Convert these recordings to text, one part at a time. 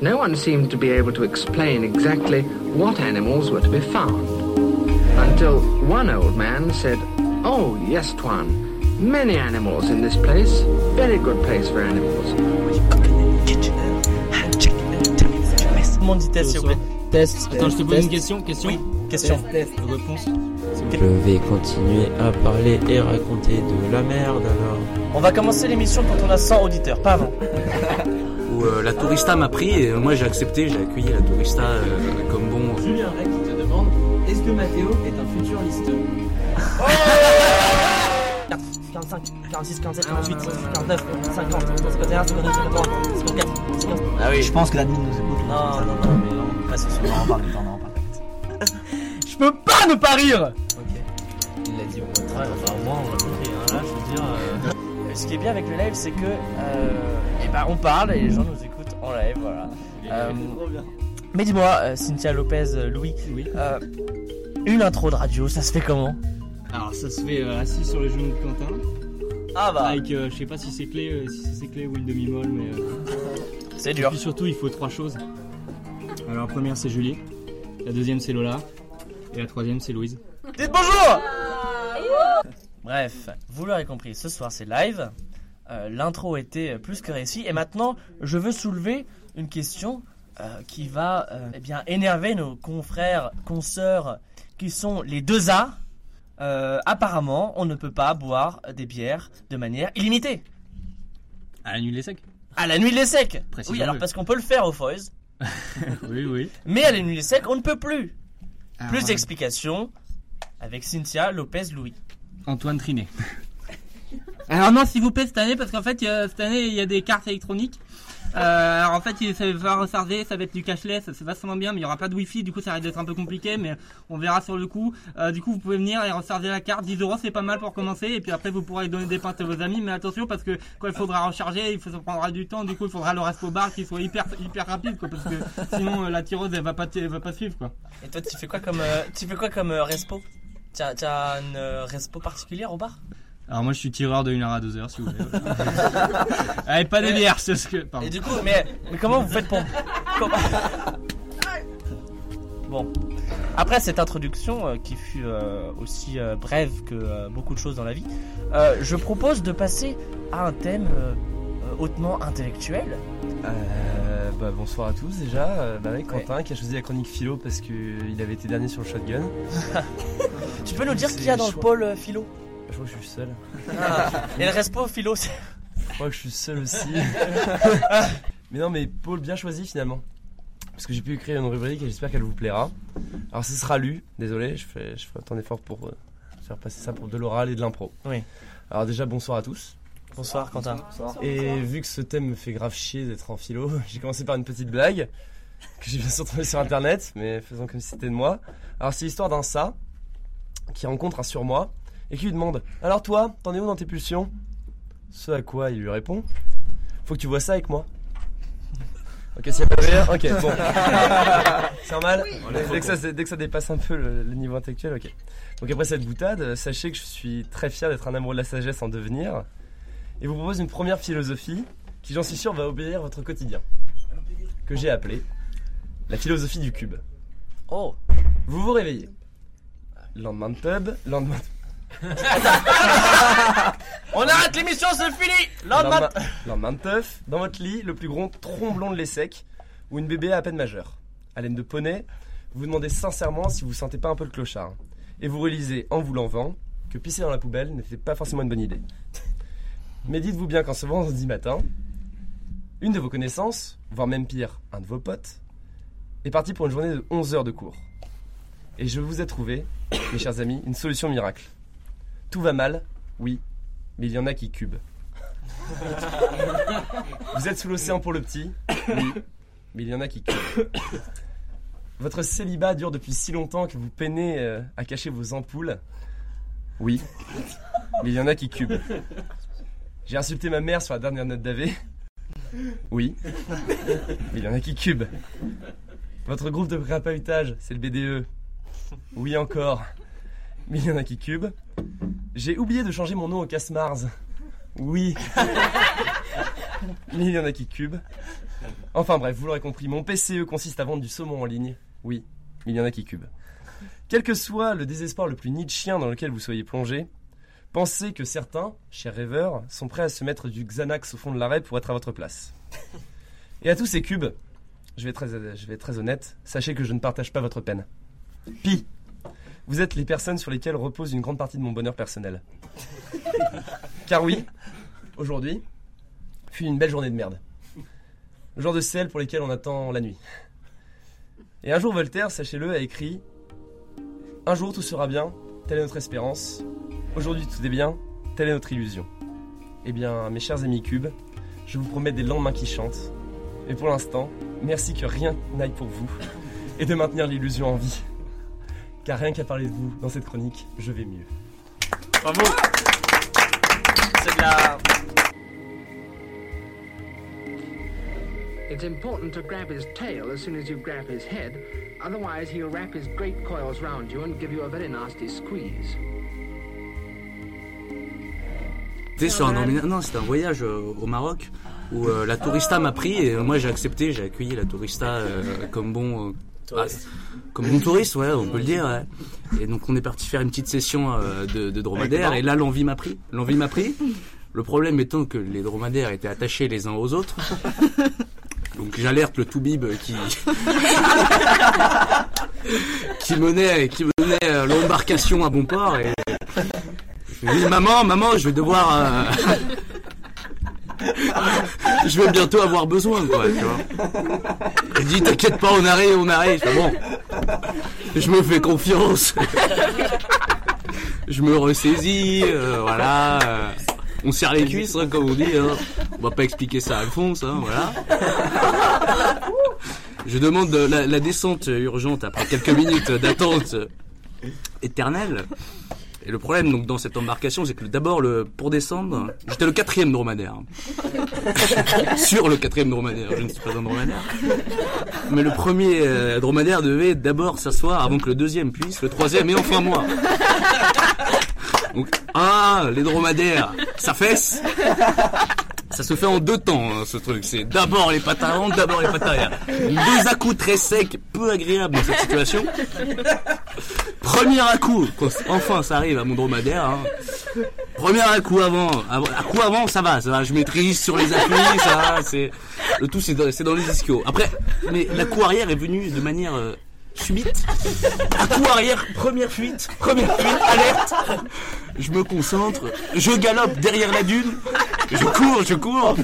no one seemed to be able to explain exactly what animals were to be found. Until one old man said, Oh, yes, Tuan, many animals in this place. Very good place for animals. Tout le monde dit test, s'il vous plaît. Test. Attends, je te pose une question. Question. Oui, question. Réponse. Je vais continuer à parler et raconter de la merde alors. On va commencer l'émission quand on a 100 auditeurs, pas avant. Où euh, la tourista m'a pris et moi j'ai accepté, j'ai accueilli la tourista euh, comme bon. Julien Rey qui te demande est-ce que Mathéo est un futur listeux 45, 46, 47, 48, 49, 50, 51, 52, 53, 54, 55. Ah oui. Je pense que l'admin nous écoute. Non, non, non, mais non. Après, c'est sûr, on en parle, on en parle. Je peux pas ne pas rire Ok. Il l'a dit au moins. Enfin, au moins, on a compris. Hein. Là, je veux dire. euh, Ce qui est bien avec le live, c'est que. Euh, eh ben, on parle et les gens nous écoutent en live, voilà. Euh, mais dis-moi, euh, Cynthia Lopez, Louis, Oui. une intro de radio, ça se fait comment? Alors ça se fait assis sur les genoux de Quentin. Ah bah, Avec, je sais pas si c'est clé, si c'est clé ou une demi-molle, mais. c'est Et dur. puis surtout, il faut trois choses. Alors la première c'est Julie, la deuxième c'est Lola, et la troisième c'est Louise. Dites bonjour Bref, vous l'aurez compris, ce soir c'est live. Euh, L'intro était plus que réussie. Et maintenant, je veux soulever une question euh, qui va euh, eh bien, énerver nos confrères, consoeurs, qui sont les deux A. Apparemment, on ne peut pas boire des bières de manière illimitée. À la nuit les secs À la nuit les secs Oui, alors parce qu'on peut le faire au Foys, Oui, oui. mais à la nuit les secs, on ne peut plus. Alors, Plus d'explications avec Cynthia Lopez-Louis. Antoine Trinet. Alors non, s'il vous plaît, cette année, parce qu'en fait, cette année, il y a des cartes électroniques. Euh, alors en fait, ça va recharger, ça va être du cashless, c'est vachement bien, mais il y aura pas de wifi, du coup ça risque d'être un peu compliqué, mais on verra sur le coup. Euh, du coup, vous pouvez venir et recharger la carte, 10 euros, c'est pas mal pour commencer, et puis après vous pourrez donner des pintes à vos amis, mais attention parce que quand il faudra recharger, il faut, ça prendra du temps, du coup il faudra le resto bar qui soit hyper hyper rapide, parce que sinon euh, la tireuse elle va pas, va pas suivre. Et toi, tu fais quoi comme, tu fais quoi comme euh, respo T'as t'as une euh, respo particulière au bar? Alors moi je suis tireur de 1h à 2h si vous voulez. Allez, pas de bière, c'est ce que. Pardon. Et du coup, mais, mais comment vous faites pour... comment- Bon. Après cette introduction euh, qui fut euh, aussi euh, brève que beaucoup de choses dans la vie, je propose de passer à un thème hautement intellectuel. Euh, bah, bonsoir à tous déjà. Euh, bah, Quentin qui a choisi la chronique philo parce qu'il avait été dernier sur le shotgun. Tu peux nous dire C'est qui y a dans le pôle euh, philo? Je crois que je suis seul. Ah, Et le respo philo, c'est... Je crois que je suis seul aussi. mais non, mais Paul bien choisi finalement. Parce que j'ai pu créer une rubrique et j'espère qu'elle vous plaira. Alors ce sera lu, désolé, je fais, je fais d'efforts pour faire passer ça pour de l'oral et de l'impro. Oui. Alors déjà bonsoir à tous. Bonsoir Quentin. Et vu que ce thème me fait grave chier d'être en philo, j'ai commencé par une petite blague que j'ai bien sûr trouvée sur internet, mais faisons comme si c'était de moi. Alors c'est l'histoire d'un ça qui rencontre un surmoi et qui lui demande Alors toi, t'en es où dans tes pulsions? Ce à quoi il lui répond Faut que tu vois ça avec moi. Ok, s'il y a pas de rire, ok, bon. C'est normal dès, que ça, dès que ça dépasse un peu le, le niveau intellectuel, ok. Donc après cette boutade, sachez que je suis très fier d'être un amoureux de la sagesse en devenir et vous propose une première philosophie qui, j'en suis sûr, va obéir votre quotidien. Que j'ai appelée la philosophie du cube. Oh Vous vous réveillez. Lendemain de pub, lendemain On arrête l'émission, c'est fini Lendemain... lendemain, lendemain de teuf, dans votre lit, le plus grand tromblon de l'ESSEC, ou une bébé à peine majeure. Haleine de poney, vous vous demandez sincèrement si vous sentez pas un peu le clochard. Et vous réalisez, en vous l'envant, que pisser dans la poubelle n'était pas forcément une bonne idée. Mais dites-vous bien qu'en ce vendredi matin, une de vos connaissances, voire même pire, un de vos potes, est parti pour une journée de 11 heures de cours. Et je vous ai trouvé, mes chers amis, une solution miracle. Tout va mal, oui, mais il y en a qui cubent. Vous êtes sous l'océan pour le petit, oui, mais il y en a qui cubent. Votre célibat dure depuis si longtemps que vous peinez euh, à cacher vos ampoules, oui, mais il y en a qui cubent. J'ai insulté ma mère sur la dernière note d'AV, oui, mais il y en a qui cubent. Votre groupe de prépahutage, c'est le BDE, oui encore, mais il y en a qui cubent. J'ai oublié de changer mon nom au casse-Mars. Oui. Mais il y en a qui cubent. Enfin bref, vous l'aurez compris, mon PCE consiste à vendre du saumon en ligne. Oui, il y en a qui cubent. Quel que soit le désespoir le plus chien dans lequel vous soyez plongé, pensez que certains, chers rêveurs, sont prêts à se mettre du Xanax au fond de l'arrêt pour être à votre place. Et à tous ces cubes, je vais, être très, je vais être très honnête, sachez que je ne partage pas votre peine. Pi, vous êtes les personnes sur lesquelles repose une grande partie de mon bonheur personnel. Car oui, aujourd'hui, fut une belle journée de merde. Le genre de sel pour lesquels on attend la nuit. Et un jour, Voltaire, sachez-le, a écrit Un jour tout sera bien, telle est notre espérance. Aujourd'hui tout est bien, telle est notre illusion. Eh bien, mes chers amis cubes, je vous promets des lendemains qui chantent. Et pour l'instant, merci que rien n'aille pour vous et de maintenir l'illusion en vie. Car rien qu'à parler de vous dans cette chronique, je vais mieux. Bravo C'est de la... It's important to grab his tail as soon as you grab his head, otherwise he'll wrap his great coils round you and give you a very nasty squeeze. C'était sur un emmena- non, c'était un voyage euh, au Maroc où euh, la tourista m'a pris et moi j'ai accepté, j'ai accueilli la tourista euh, comme bon euh, ah, comme bon touriste, ouais, on peut le dire. ouais. Et donc on est parti faire une petite session euh, de, de dromadaire et là l'envie m'a pris. L'envie m'a pris. Le problème étant que les dromadaires étaient attachés les uns aux autres. Donc j'alerte le toubib qui qui menait qui menait l'embarcation à bon port et maman maman je vais devoir euh, je vais bientôt avoir besoin quoi tu vois. Elle dit t'inquiète pas on arrive on arrive. Je bon je me fais confiance. je me ressaisis euh, voilà. on serre les cuisses, hein, comme on dit. Hein. On va pas expliquer ça à Alphonse, hein, voilà. Je demande de la, la descente urgente après quelques minutes d'attente éternelle. Et le problème donc dans cette embarcation, c'est que d'abord le pour descendre, j'étais le quatrième dromadaire. Sur le quatrième dromadaire, je ne suis pas un dromadaire. Mais le premier euh, dromadaire devait d'abord s'asseoir avant que le deuxième puisse, le troisième et enfin moi. Donc, ah, les dromadaires, ça fesse. Ça se fait en deux temps, hein, ce truc. C'est d'abord les pattes avant, d'abord les pattes arrière. Deux à-coups très secs, peu agréables dans cette situation. Premier à-coup, quand enfin ça arrive à mon dromadaire. Hein. Premier à-coup avant, avant- à-coup avant, ça va, ça va. Je maîtrise sur les appuis, ça va. C'est le tout, c'est dans, dans les ischios. Après, mais la coup arrière est venue de manière euh, subite. À coup arrière, première fuite, première fuite, alerte. Je me concentre, je galope derrière la dune, je cours, je cours,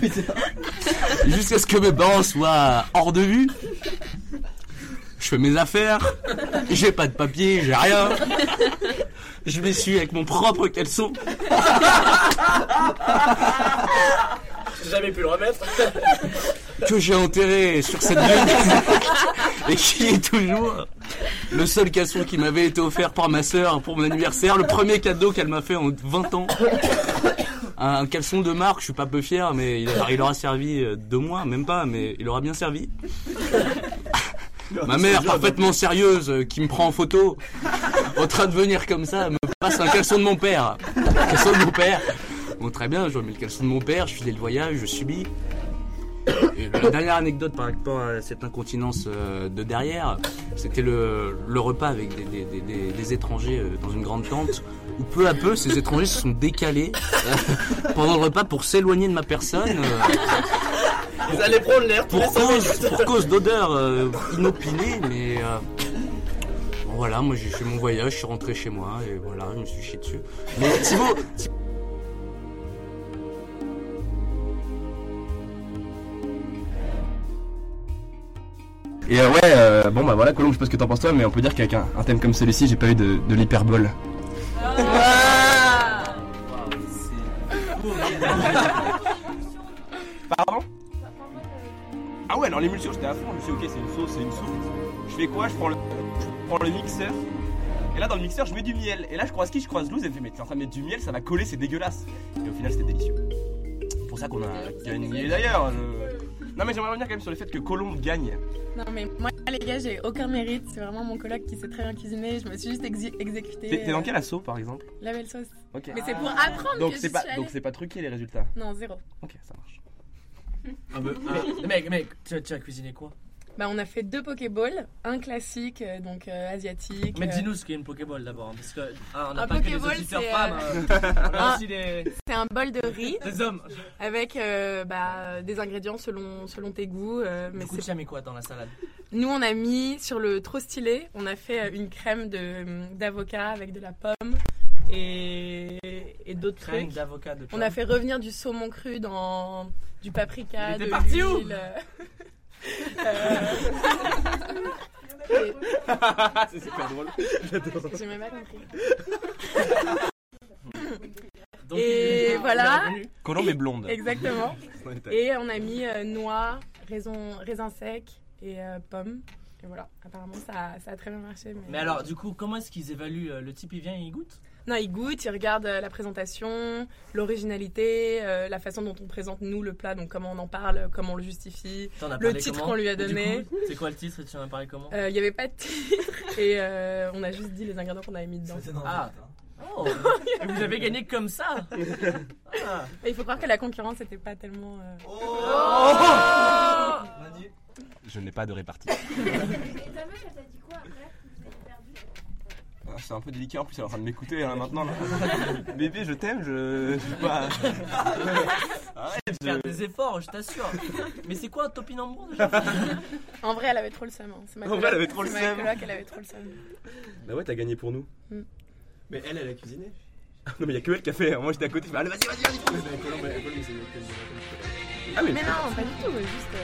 jusqu'à ce que mes parents soient hors de vue. Je fais mes affaires, j'ai pas de papier, j'ai rien. Je m'essuie avec mon propre caleçon. J'ai jamais pu le remettre. que j'ai enterré sur cette dune et qui est toujours le seul caleçon qui m'avait été offert par ma sœur pour mon anniversaire, le premier cadeau qu'elle m'a fait en 20 ans. Un caleçon de marque, je suis pas peu fier, mais il, il aura servi euh, deux mois, même pas, mais il aura bien servi. Ma mère, parfaitement sérieuse, euh, qui me prend en photo, en train de venir comme ça, me passe un caleçon de mon père. Un caleçon de mon père. Bon, très bien, je remets le caleçon de mon père, je file le voyage, je subis. Et la dernière anecdote par rapport à cette incontinence euh, de derrière, c'était le, le repas avec des, des- des- des- des étrangers dans une grande tente, où peu à peu ces étrangers se sont décalés euh, pendant le repas pour s'éloigner de ma personne. euh, Vous allez prendre l'air pour cause, minutes. pour cause d'odeur euh, inopinée, mais euh, bon, voilà, moi j'ai fait mon voyage, je suis rentré chez moi et voilà, je me suis chié dessus. Mais Thibaut, Et euh, ouais, euh, bon bah voilà, Colombe, je sais pas ce que t'en penses toi, mais on peut dire qu'avec un, un thème comme celui-ci, j'ai pas eu de, de l'hyperbole. Pardon? Ah ouais, alors l'émulsion, j'étais à fond, je me suis dit, ok, c'est une sauce, c'est une soupe. Je fais quoi? Je prends, le, je prends le mixeur. Et là, dans le mixeur, je mets du miel. Et là, je croise qui? Je croise Luz. Elle me fait, mais t'es en train de mettre du miel, ça va coller, c'est dégueulasse. Et au final, c'était délicieux. C'est pour ça qu'on a gagné d'ailleurs. je- Non, mais j'aimerais revenir quand même sur le fait que Colombe gagne. Non mais moi les gars j'ai aucun mérite, c'est vraiment mon coloc qui sait très bien cuisiner, je me suis juste exé- exécutée. T'es dans euh, quel assaut par exemple? La belle sauce. Mais c'est pour apprendre Donc que c'est j'y pas, suis donc c'est pas truqué les résultats? Non zéro. Ok, ça marche. Ah, bah, ah, mec, mec, tu, as- tu as cuisiné quoi? Bah, on a fait deux Pokéballs, un classique, euh, donc euh, asiatique. Mais euh, dis-nous ce qu'est une Pokéball d'abord, hein, parce que ah, on n'a Un pas que Pokéball, auditeurs c'est, femmes, euh, un- aussi des, C'est un bol de riz des hommes. avec bah, des ingrédients selon, selon tes goûts. mais Du coup, tu as mis quoi dans la salade? Nous, on a mis sur le trop stylé, on a fait une crème de- d'avocat avec de la pomme et, et d'autres Crème trucs. d'avocat de On a fait revenir du saumon cru dans du paprika, Il était de parti où? euh, c'est super drôle. J'ai même pas compris. Donc, Et il- voilà. Colombe est blonde. Exactement. Et on a mis euh, noix, raisin, raisin sec et euh, pommes. Et voilà, apparemment ça, ça a très bien marché. Mais, Mais alors, du coup, comment est-ce qu'ils évaluent euh, Le type, il vient et il goûte? Non, ils goûtent, ils regardent euh, la présentation, l'originalité, euh, la façon dont on présente nous le plat, donc comment on en parle, comment on le justifie, le titre qu'on lui a donné. C'est quoi le titre et tu en as parlé comment Euh, Il n'y avait pas de titre et euh, on a juste dit les ingrédients qu'on avait mis dedans. Ah. le Oh vous avez gagné comme ça Ah. Il faut croire que la concurrence n'était pas tellement. euh, Manu. Je n'ai pas de répartie. Et ta meuf, elle t'a dit quoi après Vous avez perdu Ah, C'est un peu délicat en plus, elle est en train de m'écouter là, maintenant. Là. Bébé, je t'aime, je. Je sais pas. Arrête, Faire je- des efforts, je t'assure. Mais c'est quoi un topinambour déjà En vrai, elle avait trop le seum. hein. C'est ma En vrai, elle avait trop le seum. Ma coloc, elle avait trop le seum. Bah ouais, t'as gagné pour nous. Mm. Mais elle, elle a cuisiné Non, mais y'a que elle qui a fait. Moi j'étais à côté, je fais allez, vas-y, vas-y, vas-y. Ah oui, Mais non, pas du tout, juste. euh,